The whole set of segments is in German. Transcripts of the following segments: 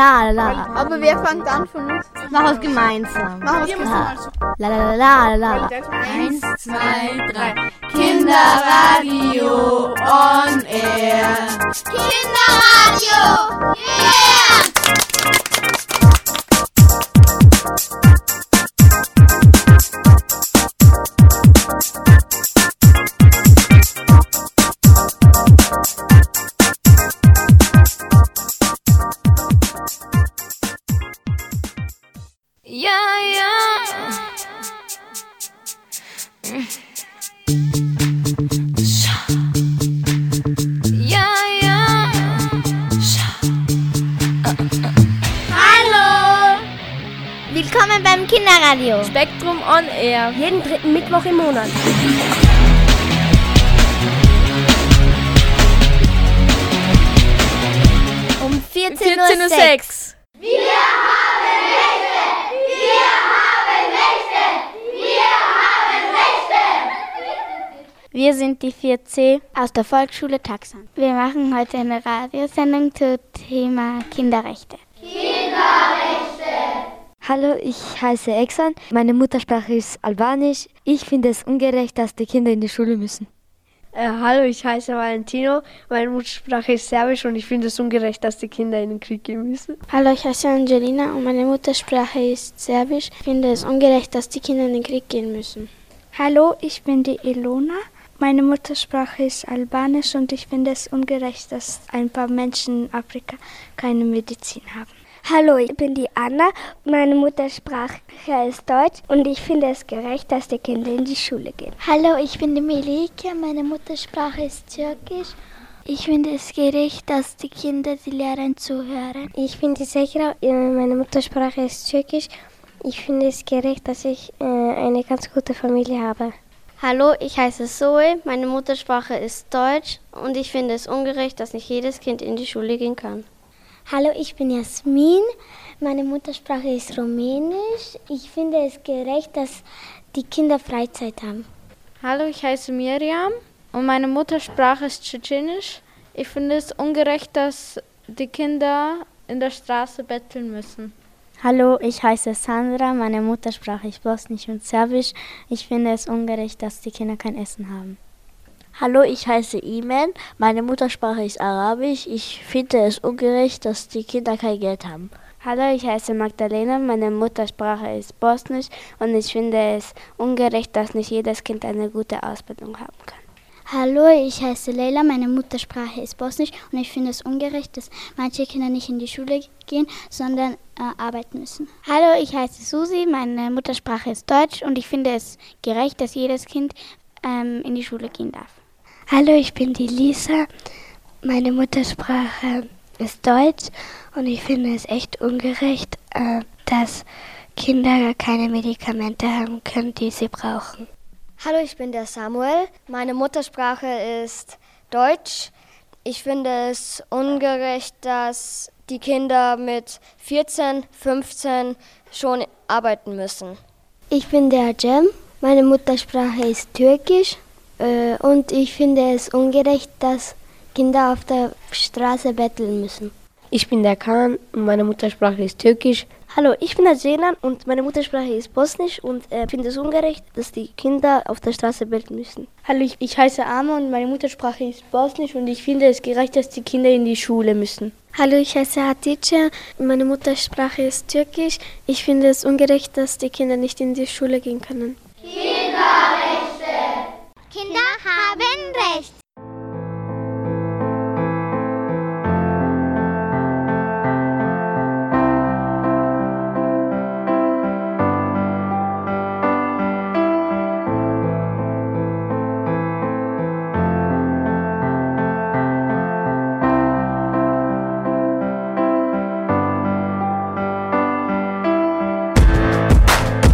la la. Aber wer fängt an von uns? Mach es gemeinsam. Machen wir es gemeinsam. La la la la la. Eins, zwei, drei. Kinderradio on air. Kinderradio! Yeah! Willkommen beim Kinderradio. Spektrum on air. Jeden dritten Mittwoch im Monat. Um 14.06 Uhr. 14.06 Wir sind die 4C aus der Volksschule Taxan. Wir machen heute eine Radiosendung zum Thema Kinderrechte. Hallo, ich heiße Exan. Meine Muttersprache ist Albanisch. Ich finde es ungerecht, dass die Kinder in die Schule müssen. Äh, hallo, ich heiße Valentino. Meine Muttersprache ist Serbisch und ich finde es ungerecht, dass die Kinder in den Krieg gehen müssen. Hallo, ich heiße Angelina und meine Muttersprache ist Serbisch. Ich finde es ungerecht, dass die Kinder in den Krieg gehen müssen. Hallo, ich bin die Elona. Meine Muttersprache ist Albanisch und ich finde es ungerecht, dass ein paar Menschen in Afrika keine Medizin haben. Hallo, ich bin die Anna. Meine Muttersprache ist Deutsch und ich finde es gerecht, dass die Kinder in die Schule gehen. Hallo, ich bin die Melike. Meine Muttersprache ist Türkisch. Ich finde es gerecht, dass die Kinder die Lehrerin zuhören. Ich bin die Sekra. Meine Muttersprache ist Türkisch. Ich finde es gerecht, dass ich äh, eine ganz gute Familie habe. Hallo, ich heiße Zoe. Meine Muttersprache ist Deutsch und ich finde es ungerecht, dass nicht jedes Kind in die Schule gehen kann. Hallo, ich bin Jasmin. Meine Muttersprache ist Rumänisch. Ich finde es gerecht, dass die Kinder Freizeit haben. Hallo, ich heiße Miriam und meine Muttersprache ist Tschetschenisch. Ich finde es ungerecht, dass die Kinder in der Straße betteln müssen. Hallo, ich heiße Sandra. Meine Muttersprache ist Bosnisch und Serbisch. Ich finde es ungerecht, dass die Kinder kein Essen haben. Hallo, ich heiße Iman. Meine Muttersprache ist Arabisch. Ich finde es ungerecht, dass die Kinder kein Geld haben. Hallo, ich heiße Magdalena. Meine Muttersprache ist Bosnisch und ich finde es ungerecht, dass nicht jedes Kind eine gute Ausbildung haben kann. Hallo, ich heiße Leila. Meine Muttersprache ist Bosnisch und ich finde es ungerecht, dass manche Kinder nicht in die Schule gehen, sondern äh, arbeiten müssen. Hallo, ich heiße Susi. Meine Muttersprache ist Deutsch und ich finde es gerecht, dass jedes Kind ähm, in die Schule gehen darf. Hallo, ich bin die Lisa. Meine Muttersprache ist Deutsch und ich finde es echt ungerecht, äh, dass Kinder keine Medikamente haben können, die sie brauchen. Hallo, ich bin der Samuel. Meine Muttersprache ist Deutsch. Ich finde es ungerecht, dass die Kinder mit 14, 15 schon arbeiten müssen. Ich bin der Cem. Meine Muttersprache ist Türkisch und ich finde es ungerecht, dass Kinder auf der Straße betteln müssen. Ich bin der Khan und meine Muttersprache ist Türkisch. Hallo, ich bin der Zenan und meine Muttersprache ist Bosnisch und ich äh, finde es ungerecht, dass die Kinder auf der Straße betteln müssen. Hallo, ich, ich heiße Ama und meine Muttersprache ist Bosnisch und ich finde es gerecht, dass die Kinder in die Schule müssen. Hallo, ich heiße Hatice. Meine Muttersprache ist Türkisch. Ich finde es ungerecht, dass die Kinder nicht in die Schule gehen können. Kinderrechte! Kinder haben Recht!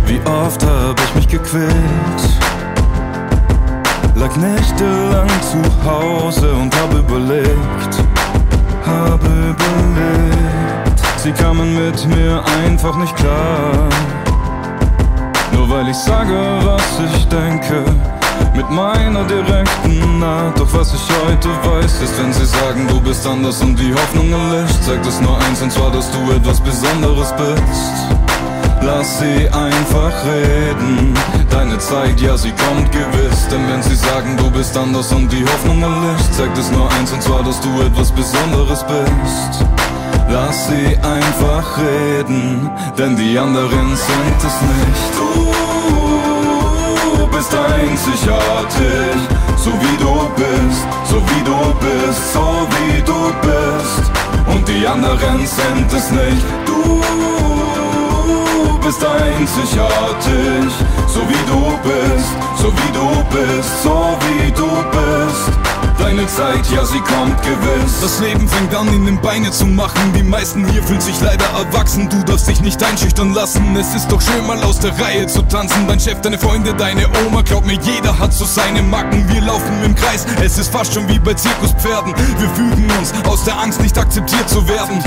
Wie oft hab ich mich gequält, lag nächtelang zu Hause und hab überlegt, hab überlegt. Sie kamen mit mir einfach nicht klar. Nur weil ich sage, was ich denke, mit meiner direkten Art. Doch was ich heute weiß, ist, wenn sie sagen, du bist anders und die Hoffnung erlischt, zeigt es nur eins und zwar, dass du etwas Besonderes bist. Lass sie einfach reden. Deine Zeit, ja, sie kommt gewiss. Denn wenn sie sagen, du bist anders und die Hoffnung erlischt, zeigt es nur eins und zwar, dass du etwas Besonderes bist. Lass sie einfach reden, denn die anderen sind es nicht. Du bist einzigartig, so wie du bist, so wie du bist, so wie du bist. Und die anderen sind es nicht. Du bist einzigartig, so wie du bist, so wie du bist, so wie du bist. Deine Zeit, ja, sie kommt gewiss. Das Leben fängt an, in den Beine zu machen. Die meisten hier fühlen sich leider erwachsen. Du darfst dich nicht einschüchtern lassen. Es ist doch schön, mal aus der Reihe zu tanzen. Dein Chef, deine Freunde, deine Oma. Glaub mir, jeder hat so seine Macken. Wir laufen im Kreis, es ist fast schon wie bei Zirkuspferden. Wir fügen uns aus der Angst, nicht akzeptiert zu werden.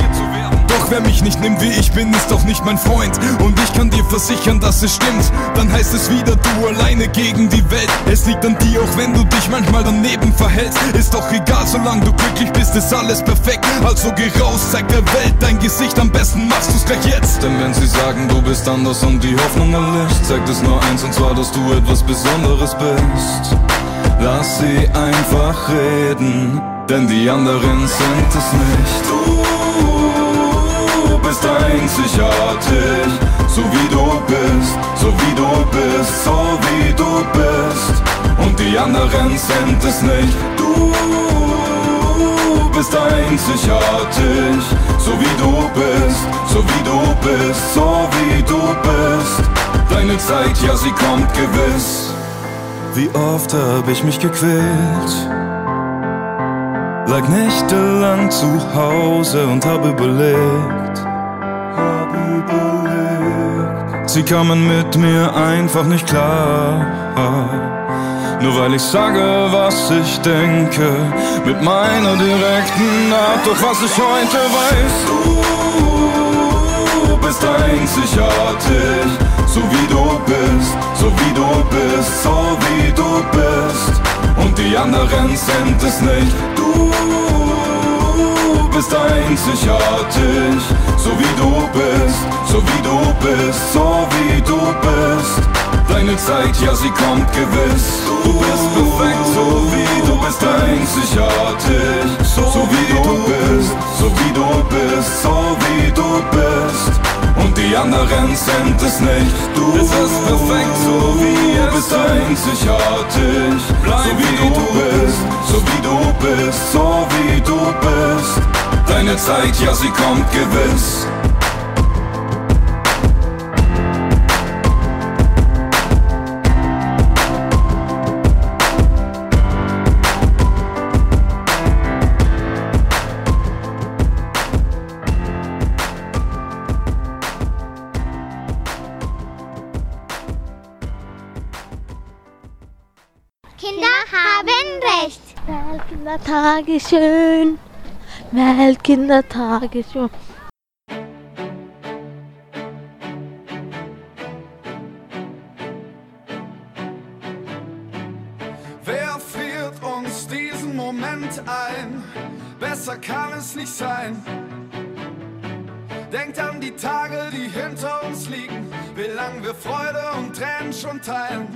Doch wer mich nicht nimmt, wie ich bin, ist doch nicht mein Freund. Und ich kann dir versichern, dass es stimmt. Dann heißt es wieder, du alleine gegen die Welt. Es liegt an dir, auch wenn du dich manchmal daneben verhältst. Ist doch egal, solange du glücklich bist, ist alles perfekt. Also geh raus, zeig der Welt dein Gesicht, am besten machst du's gleich jetzt. Denn wenn sie sagen, du bist anders und die Hoffnung erlischt, zeigt es nur eins und zwar, dass du etwas Besonderes bist. Lass sie einfach reden, denn die anderen sind es nicht. Du bist einzigartig, so wie du bist, so wie du bist, so wie du bist. Und die anderen sind es nicht. Du bist einzigartig, so wie du bist, so wie du bist, so wie du bist. Deine Zeit, ja, sie kommt gewiss. Wie oft hab ich mich gequält? Lag nächtelang zu Hause und hab überlegt, Sie kamen mit mir einfach nicht klar. Nur weil ich sage, was ich denke, mit meiner direkten Art. Doch was ich heute weiß, du bist einzigartig, so wie du bist, so wie du bist, so wie du bist. Und die anderen sind es nicht. Du bist einzigartig, so wie du bist, so wie du bist, so wie du bist. Deine Zeit, ja, sie kommt gewiss. Du bist perfekt, so wie du bist einzigartig, so, so wie du bist, so wie du bist, so wie du bist. Und die anderen sind es nicht. Du bist perfekt, so wie du bist einzigartig, so wie du bist, so wie du bist, so wie du bist. Deine Zeit, ja, sie kommt gewiss. Kinder haben Recht. Weltkindertag ist schön. Weltkindertag ist schön. Wer friert uns diesen Moment ein? Besser kann es nicht sein. Denkt an die Tage, die hinter uns liegen, wie lang wir Freude und Tränen schon teilen.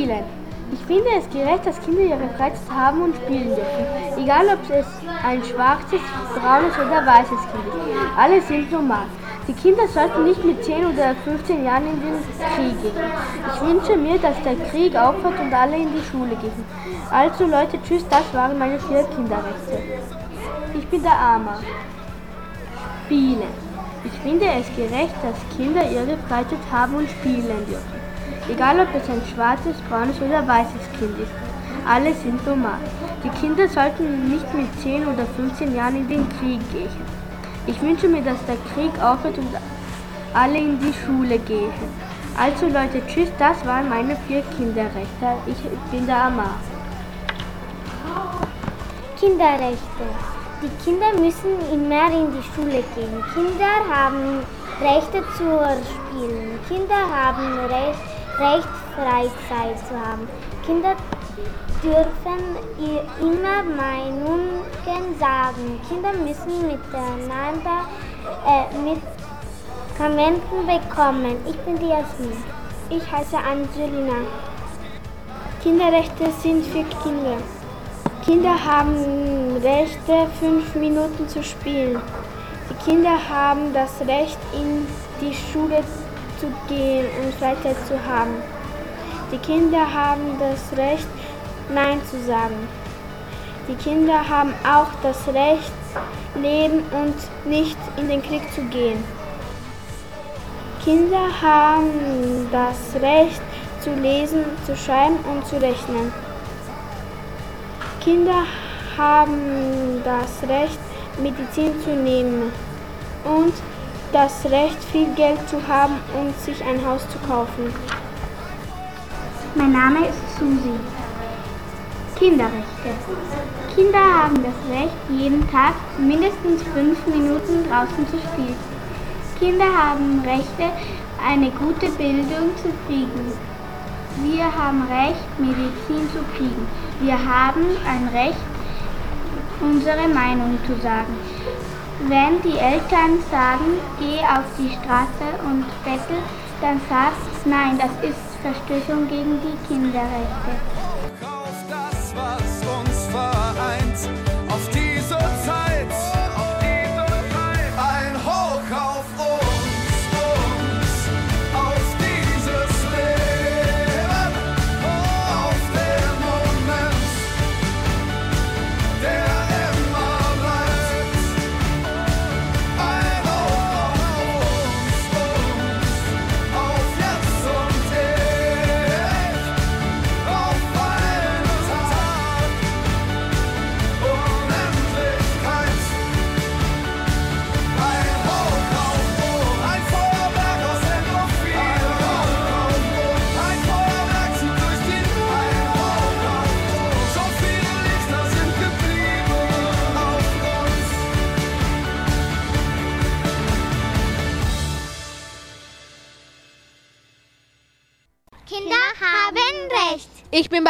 Spielen. Ich finde es gerecht, dass Kinder ihre Freizeit haben und spielen dürfen. Egal ob es ein schwarzes, braunes oder weißes Kind ist. Alle sind normal. Die Kinder sollten nicht mit 10 oder 15 Jahren in den Krieg gehen. Ich wünsche mir, dass der Krieg aufhört und alle in die Schule gehen. Also Leute, tschüss, das waren meine vier Kinderrechte. Ich bin der Armer. Spielen. Ich finde es gerecht, dass Kinder ihre Freizeit haben und spielen dürfen. Egal ob es ein schwarzes, braunes oder weißes Kind ist. Alle sind normal. Die Kinder sollten nicht mit 10 oder 15 Jahren in den Krieg gehen. Ich wünsche mir, dass der Krieg aufhört und alle in die Schule gehen. Also Leute, tschüss, das waren meine vier Kinderrechte. Ich bin der Amar. Kinderrechte. Die Kinder müssen mehr in die Schule gehen. Kinder haben Rechte zu spielen. Kinder haben Recht, Recht Freizeit zu haben. Kinder dürfen immer Meinungen sagen. Kinder müssen miteinander äh, Medikamenten bekommen. Ich bin die Jasmin. Ich heiße Angelina. Kinderrechte sind für Kinder. Kinder haben Rechte, fünf Minuten zu spielen. Die Kinder haben das Recht, in die Schule zu gehen und Freizeit zu haben. Die Kinder haben das Recht, Nein zu sagen. Die Kinder haben auch das Recht, leben und nicht in den Krieg zu gehen. Kinder haben das Recht zu lesen, zu schreiben und zu rechnen. Kinder haben das Recht, Medizin zu nehmen und das Recht, viel Geld zu haben und sich ein Haus zu kaufen. Mein Name ist Susi. Kinderrechte. Kinder haben das Recht, jeden Tag mindestens fünf Minuten draußen zu spielen. Kinder haben Rechte, eine gute Bildung zu kriegen. Wir haben Recht, Medizin zu kriegen. Wir haben ein Recht, unsere Meinung zu sagen. Wenn die Eltern sagen, geh auf die Straße und bettel, dann sagt, nein, das ist Verstößung gegen die Kinderrechte.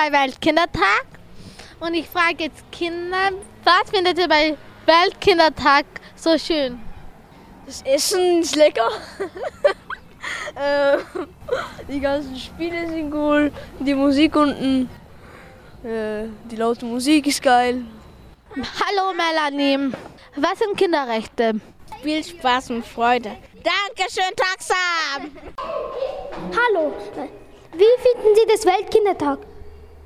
Bei Weltkindertag und ich frage jetzt Kinder, was findet ihr bei Weltkindertag so schön? Das Essen ist lecker. äh, die ganzen Spiele sind cool. Die Musik unten. Äh, die laute Musik ist geil. Hallo Melanie, was sind Kinderrechte? Viel Spaß und Freude. Dankeschön, Taxam! Hallo, wie finden Sie das Weltkindertag?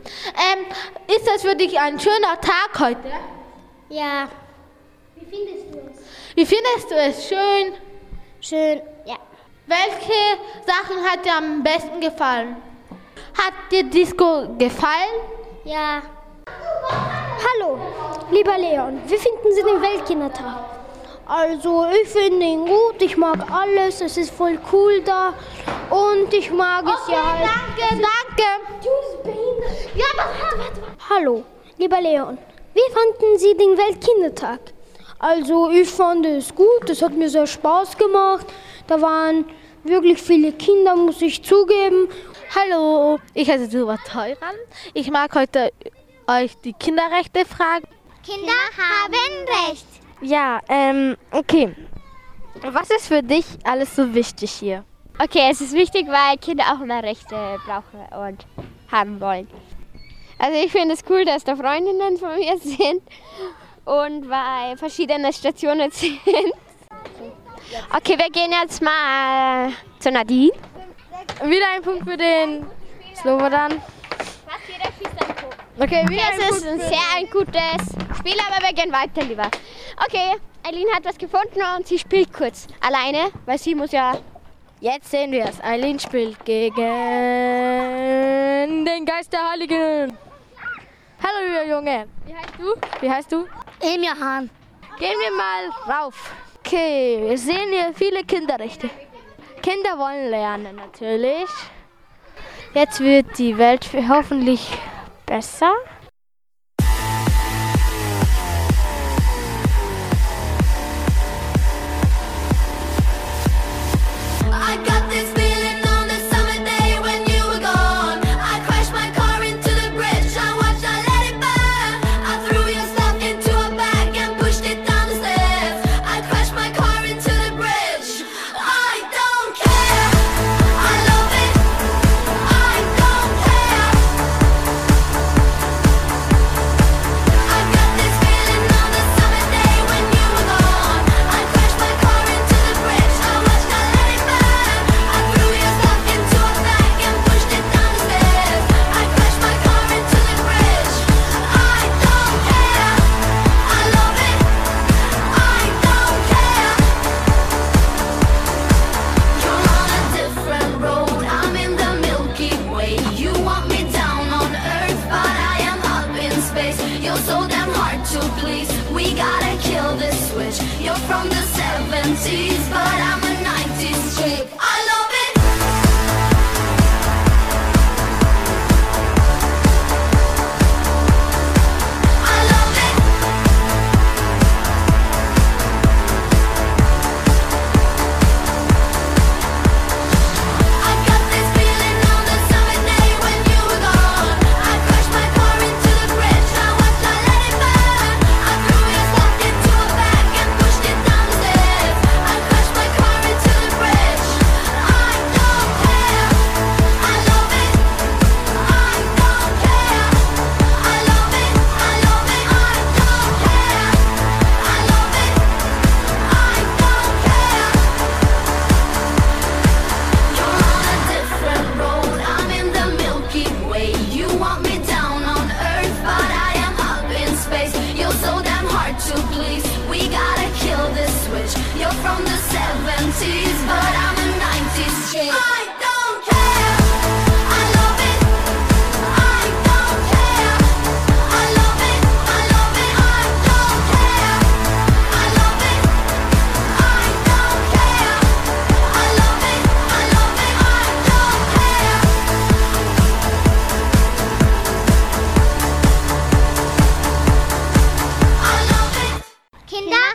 Ähm, ist das für dich ein schöner Tag heute? Ja. Wie findest du es? Wie findest du es? Schön? Schön, ja. Welche Sachen hat dir am besten gefallen? Hat dir Disco gefallen? Ja. Hallo, lieber Leon, wie finden Sie den Weltkindertag? Also, ich finde ihn gut, ich mag alles, es ist voll cool da und ich mag es ja halt. Danke, danke. Ja, warte, warte, warte. Hallo, lieber Leon, wie fanden Sie den Weltkindertag? Also, ich fand es gut, es hat mir sehr Spaß gemacht. Da waren wirklich viele Kinder, muss ich zugeben. Hallo, ich heiße Silva Teuran. Ich mag heute euch die Kinderrechte fragen. Kinder haben Recht. Ja, ähm, okay. Was ist für dich alles so wichtig hier? Okay, es ist wichtig, weil Kinder auch mehr Rechte brauchen und haben wollen. Also ich finde es cool, dass da Freundinnen von mir sind und bei verschiedenen Stationen sind. Okay, wir gehen jetzt mal zu Nadine. Wieder ein Punkt für den Slobodan. Okay, wieder okay, es ist ein sehr ein gutes Spiel, aber wir gehen weiter lieber. Okay, Eileen hat was gefunden und sie spielt kurz alleine, weil sie muss ja. Jetzt sehen wir es. Eileen spielt gegen den Geist der Heiligen. Hallo, lieber Junge. Wie heißt du? Wie heißt du? Emir Hahn. Gehen wir mal rauf. Okay, wir sehen hier viele Kinderrechte. Kinder wollen lernen natürlich. Jetzt wird die Welt hoffentlich besser.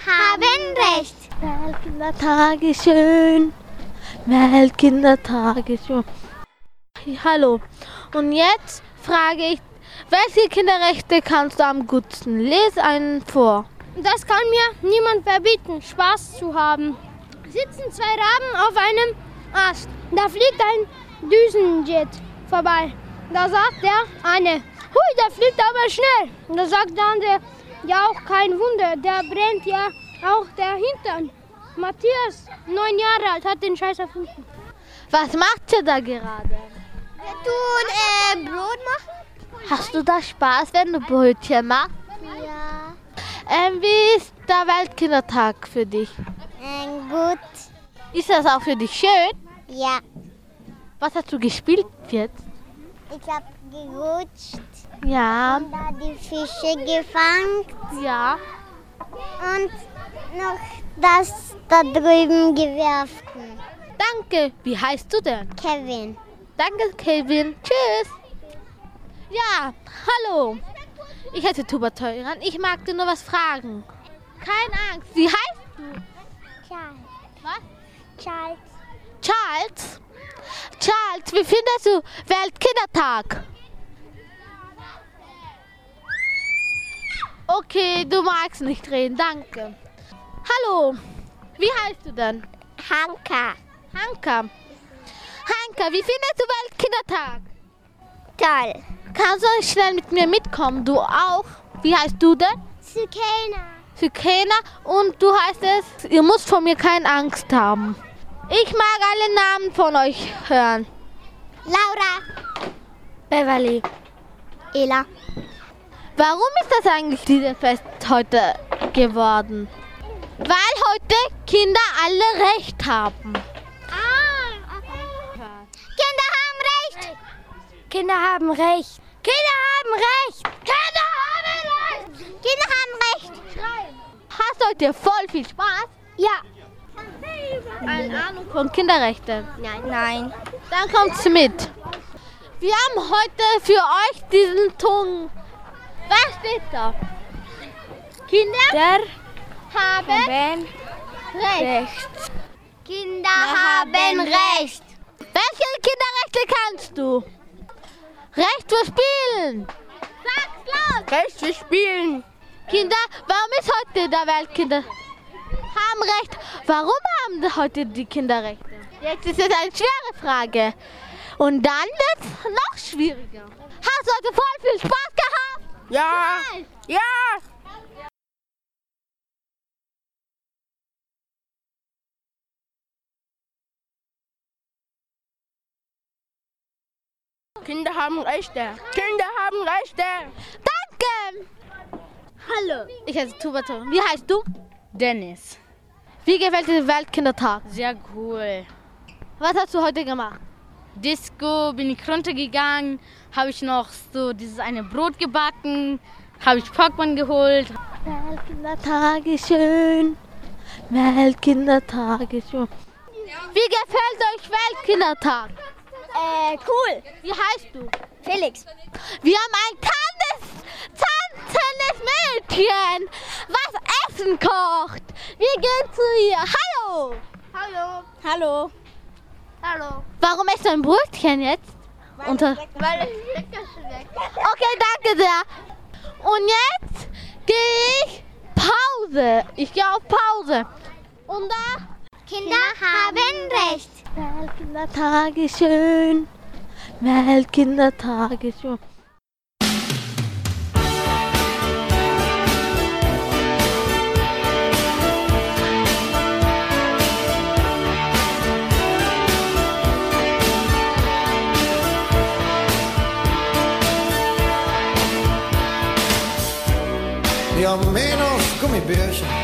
Haben Recht. Weltkindertag ist schön. Weltkindertag ist schön. Hallo. Und jetzt frage ich, welche Kinderrechte kannst du am gutsten? Les einen vor. Das kann mir niemand verbieten, Spaß zu haben. Sitzen zwei Raben auf einem Ast. Da fliegt ein Düsenjet vorbei. Da sagt der eine, hui, der fliegt aber schnell. Und da sagt der andere, ja auch kein Wunder, der brennt ja auch der Hintern. Matthias, neun Jahre alt, hat den Scheiß erfunden. Was macht ihr da gerade? Wir tun äh, Brot machen. Hast du da Spaß, wenn du Brötchen machst? Ja. Ähm, wie ist der Weltkindertag für dich? Ähm, gut. Ist das auch für dich schön? Ja. Was hast du gespielt jetzt? Ich hab gerutscht Ja. und da die Fische gefangen. Ja. Und noch das da drüben geworfen. Danke. Wie heißt du denn? Kevin. Danke, Kevin. Tschüss. Ja, hallo. Ich heiße Tuba Teuran. Ich mag dir nur was fragen. Keine Angst. Wie heißt du? Charles. Was? Charles. Charles? Charles, wie findest du Weltkindertag? Okay, du magst nicht reden, danke. Hallo, wie heißt du denn? Hanka. Hanka. Hanka, wie findest du Weltkindertag? Toll. Kannst du schnell mit mir mitkommen? Du auch? Wie heißt du denn? Sykena. Sykena und du heißt es, ihr müsst vor mir keine Angst haben. Ich mag alle Namen von euch hören. Laura. Beverly. Ela. Warum ist das eigentlich dieses Fest heute geworden? Weil heute Kinder alle Recht haben. Kinder haben Recht. Kinder haben Recht. Kinder haben Recht. Kinder haben Recht. Kinder haben Recht. Hast heute voll viel Spaß? Ja. Eine Ahnung von Kinderrechten? Nein. Nein. Dann kommt's mit. Wir haben heute für euch diesen Ton. Was steht da? Kinder Der haben Recht. Kinder haben Recht. Welche Kinderrechte kannst du? Recht für Spielen. Sag's laut. Recht für Spielen. Kinder, warum ist heute der Weltkinder? Haben Recht. Warum haben heute die Kinder Rechte? Jetzt ist es eine schwere Frage. Und dann wird es noch schwieriger. Hast du heute voll viel Spaß gehabt? Ja. Ja. Kinder haben Rechte. Kinder haben Rechte. Danke. Hallo. Ich heiße Tubato. Wie heißt du? Dennis. Wie gefällt dir der Weltkindertag? Sehr cool. Was hast du heute gemacht? Disco bin ich runtergegangen, habe ich noch so dieses eine Brot gebacken, habe ich Pokémon geholt. Weltkindertag ist schön. Weltkindertag ist schön. Wie gefällt euch Weltkindertag? Äh, cool. Wie heißt du? Felix. Wir haben ein tanzes, tanzendes Mädchen, was Essen kocht. Wir gehen zu ihr. Hallo. Hallo. Hallo. Hallo. Warum isst du ein Brötchen jetzt? Unter okay, danke sehr. Und jetzt gehe ich Pause. Ich gehe auf Pause. Und da Kinder haben Recht. Weltkindertag ist schön. Weltkindertag ist schön. menos que me vieja.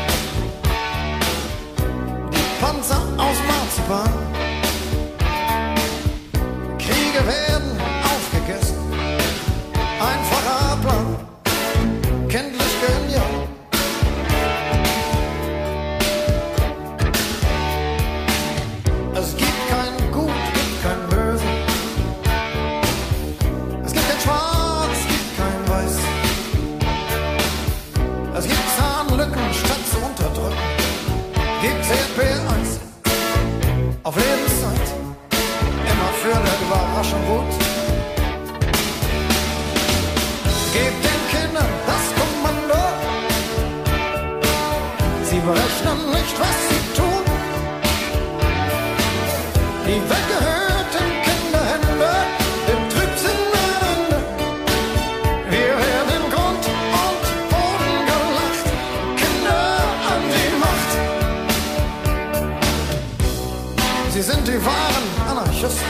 Sie sind die wahren Anarchisten,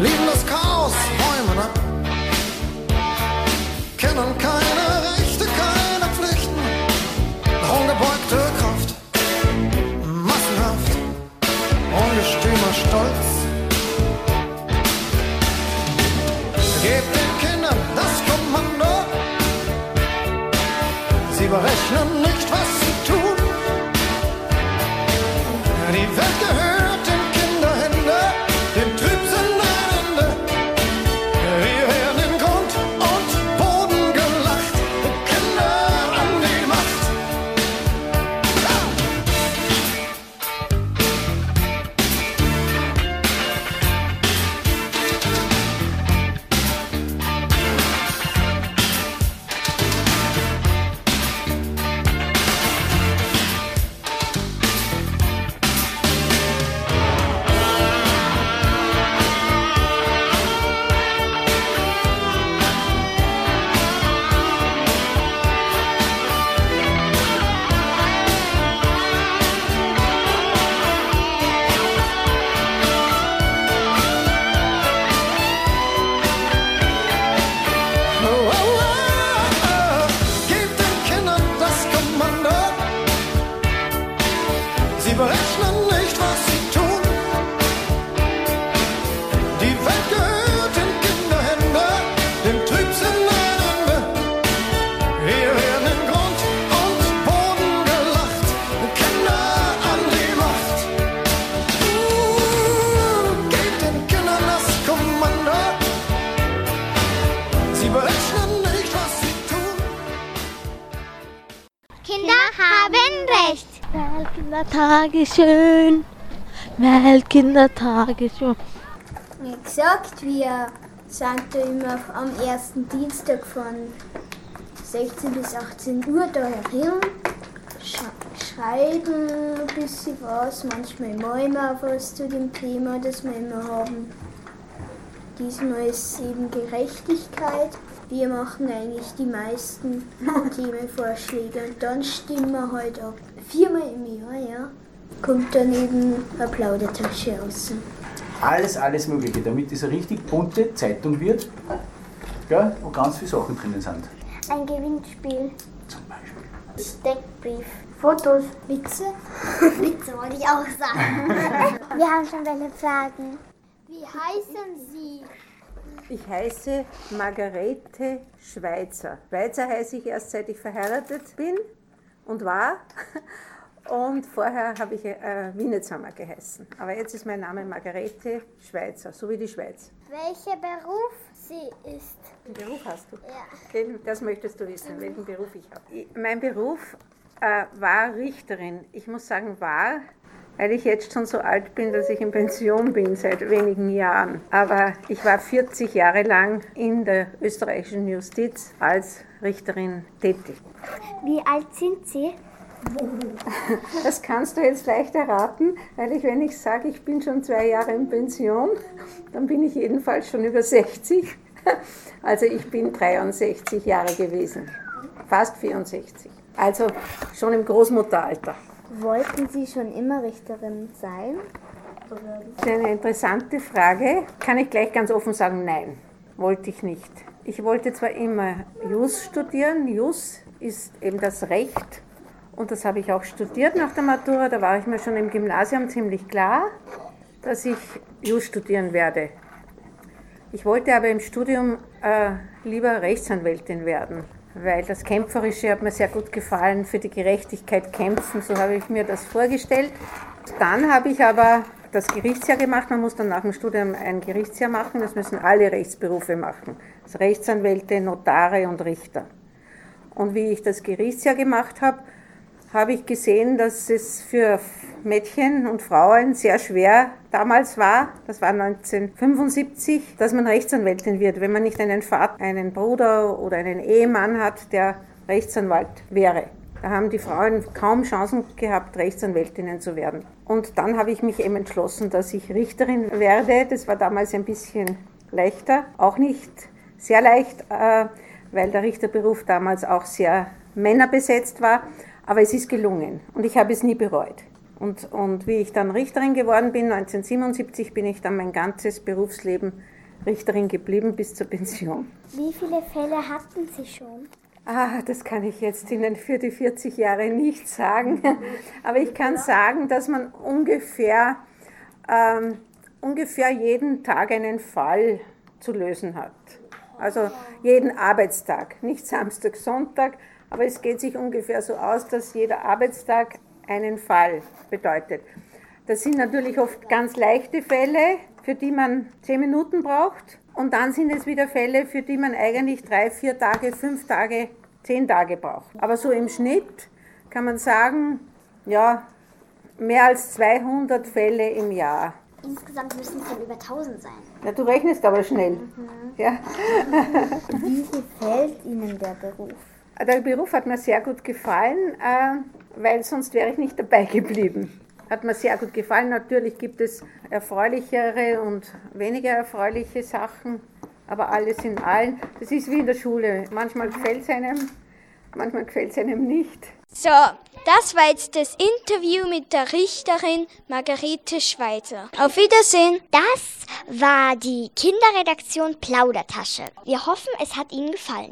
lieben das Chaos, räumen ab, kennen keine Rechte, keine Pflichten, ungebeugte Kraft, massenhaft, ungestümer Stolz. Gebt den Kindern das Kommando, sie berechnen Weltkindertage schön, Weltkindertage schön. Wie gesagt, wir sind da immer am ersten Dienstag von 16 bis 18 Uhr da herin, sch schreiben ein bisschen was, manchmal malen wir was zu dem Thema, das wir immer haben. Diesmal ist es eben Gerechtigkeit. Wir machen eigentlich die meisten Themenvorschläge und dann stimmen wir halt ab. Viermal im Jahr, ja, kommt dann eben eine Plaudertasche raus. Alles, alles Mögliche, damit es eine richtig bunte Zeitung wird, gell, wo ganz viele Sachen drinnen sind. Ein Gewinnspiel. Zum Beispiel. Steckbrief. Fotos. Witze. Witze wollte ich auch sagen. Wir haben schon welche Fragen. Wie heißen Sie? Ich heiße Margarete Schweizer. Schweizer heiße ich erst seit ich verheiratet bin und war. Und vorher habe ich äh, Wienetsammer geheißen. Aber jetzt ist mein Name Margarete Schweizer, so wie die Schweiz. Welcher Beruf sie ist? Welchen Beruf hast du? Ja. Den, das möchtest du wissen, welchen Beruf ich habe. Mein Beruf äh, war Richterin. Ich muss sagen, war, weil ich jetzt schon so alt bin, dass ich in Pension bin seit wenigen Jahren. Aber ich war 40 Jahre lang in der österreichischen Justiz als Richterin tätig. Wie alt sind Sie? Das kannst du jetzt leicht erraten, weil ich, wenn ich sage, ich bin schon zwei Jahre in Pension, dann bin ich jedenfalls schon über 60. Also ich bin 63 Jahre gewesen, fast 64. Also schon im Großmutteralter. Wollten Sie schon immer Richterin sein? Das ist eine interessante Frage. Kann ich gleich ganz offen sagen, nein, wollte ich nicht. Ich wollte zwar immer Jus studieren. Jus ist eben das Recht. Und das habe ich auch studiert nach der Matura. Da war ich mir schon im Gymnasium ziemlich klar, dass ich Jus studieren werde. Ich wollte aber im Studium äh, lieber Rechtsanwältin werden, weil das Kämpferische hat mir sehr gut gefallen, für die Gerechtigkeit kämpfen, so habe ich mir das vorgestellt. Dann habe ich aber das Gerichtsjahr gemacht, man muss dann nach dem Studium ein Gerichtsjahr machen, das müssen alle Rechtsberufe machen, also Rechtsanwälte, Notare und Richter. Und wie ich das Gerichtsjahr gemacht habe, habe ich gesehen, dass es für Mädchen und Frauen sehr schwer damals war, das war 1975, dass man Rechtsanwältin wird, wenn man nicht einen Vater, einen Bruder oder einen Ehemann hat, der Rechtsanwalt wäre. Da haben die Frauen kaum Chancen gehabt, Rechtsanwältinnen zu werden. Und dann habe ich mich eben entschlossen, dass ich Richterin werde. Das war damals ein bisschen leichter, auch nicht sehr leicht, äh, weil der Richterberuf damals auch sehr männerbesetzt war. Aber es ist gelungen und ich habe es nie bereut. Und, und wie ich dann Richterin geworden bin, 1977, bin ich dann mein ganzes Berufsleben Richterin geblieben bis zur Pension. Wie viele Fälle hatten Sie schon? Ah, das kann ich jetzt Ihnen für die 40 Jahre nicht sagen. Aber ich kann sagen, dass man ungefähr, ähm, ungefähr jeden Tag einen Fall zu lösen hat. Also jeden Arbeitstag, nicht Samstag, Sonntag, aber es geht sich ungefähr so aus, dass jeder Arbeitstag einen Fall bedeutet. Das sind natürlich oft ganz leichte Fälle, für die man zehn Minuten braucht. Und dann sind es wieder Fälle, für die man eigentlich drei, vier Tage, fünf Tage, zehn Tage braucht. Aber so im Schnitt kann man sagen, ja, mehr als 200 Fälle im Jahr. Insgesamt müssen es dann über 1000 sein. Ja, du rechnest aber schnell. Ja. Wie gefällt Ihnen der Beruf? Der Beruf hat mir sehr gut gefallen, äh, weil sonst wäre ich nicht dabei geblieben. Hat mir sehr gut gefallen. Natürlich gibt es erfreulichere und weniger erfreuliche Sachen, aber alles in allen. Das ist wie in der Schule. Manchmal gefällt es einem, manchmal gefällt es einem nicht. So, das war jetzt das Interview mit der Richterin Margarete Schweitzer. Auf Wiedersehen. Das war die Kinderredaktion Plaudertasche. Wir hoffen, es hat Ihnen gefallen.